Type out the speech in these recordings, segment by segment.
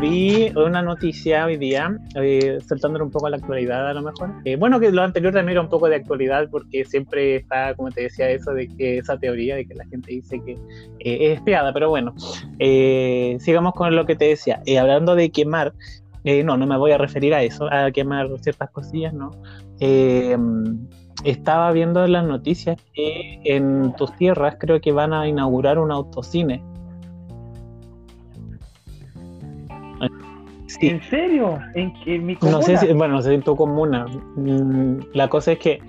vi una noticia hoy día, eh, saltándole un poco a la actualidad a lo mejor. Eh, bueno, que lo anterior también era un poco de actualidad porque siempre está, como te decía, eso de que esa teoría de que la gente dice que eh, es espiada, pero bueno, eh, sigamos con lo que te decía. Eh, hablando de quemar, eh, no, no me voy a referir a eso, a quemar ciertas cosillas, ¿no? Estaba viendo en las noticias que en tus tierras creo que van a inaugurar un autocine. Sí. ¿En serio? ¿En, qué- en mi No sé si, bueno, no sé si en tu comuna. Mm, La cosa es que,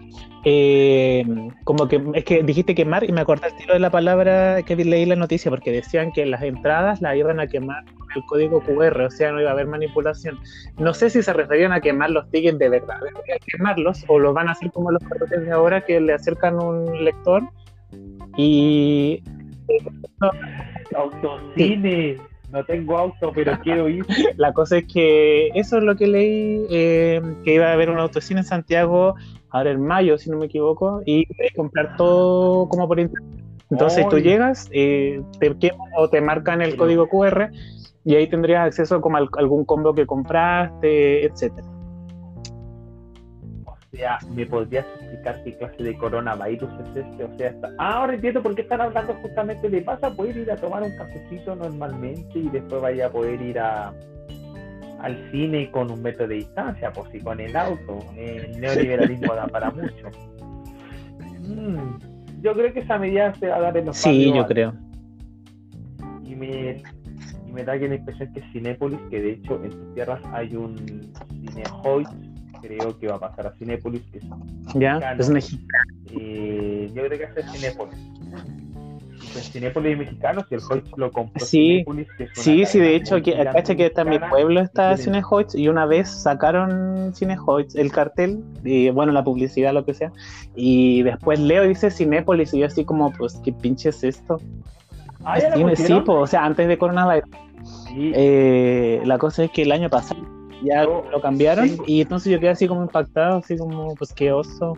eh, como que, es que dijiste quemar y me acordé el tiro de la palabra que leí la noticia porque decían que las entradas las iban a quemar con el código QR, o sea, no iba a haber manipulación. No sé si se referían a quemar los tickets de verdad, verdad, quemarlos, o lo van a hacer como los carteles de ahora que le acercan un lector y Autocine. No tengo auto, pero quiero ir. La cosa es que eso es lo que leí, eh, que iba a haber un autocine en Santiago ahora en mayo, si no me equivoco, y comprar todo como por internet. Entonces tú llegas, eh, te queman o te marcan el código QR y ahí tendrías acceso como a algún combo que compraste, etcétera. O sea, ¿me podrías explicar qué clase de coronavirus es este? O sea, está... ah, ahora entiendo por qué están hablando justamente de vas a poder ir a tomar un cafecito normalmente y después vaya a poder ir a al cine con un metro de distancia, pues si con el auto. El neoliberalismo da para mucho. Mm, yo creo que esa medida se va a dar en los Sí, yo creo. y me, y me da la impresión que Cinépolis, que de hecho en tus tierras hay un Cinehoid, creo que va a pasar a Cinépolis, que es, ¿Ya? Mexicano. Es mexicano. eh, yo creo que es Cinépolis. Y pues Cinépolis es mexicano, si el Hoyt lo compró Sí. Que Sí, sí, de hecho, aquí, cacha que está en mi pueblo está Cinehoids y una vez sacaron Cinehoids, el cartel, y bueno, la publicidad, lo que sea, y después leo y dice Cinépolis y yo así como, pues, ¿qué pinche es esto? Ah, ¿ya la Sí, sí, po, o sea, antes de coronavirus. Sí. Eh, la cosa es que el año pasado ya lo cambiaron y entonces yo quedé así como impactado, así como, pues, qué oso.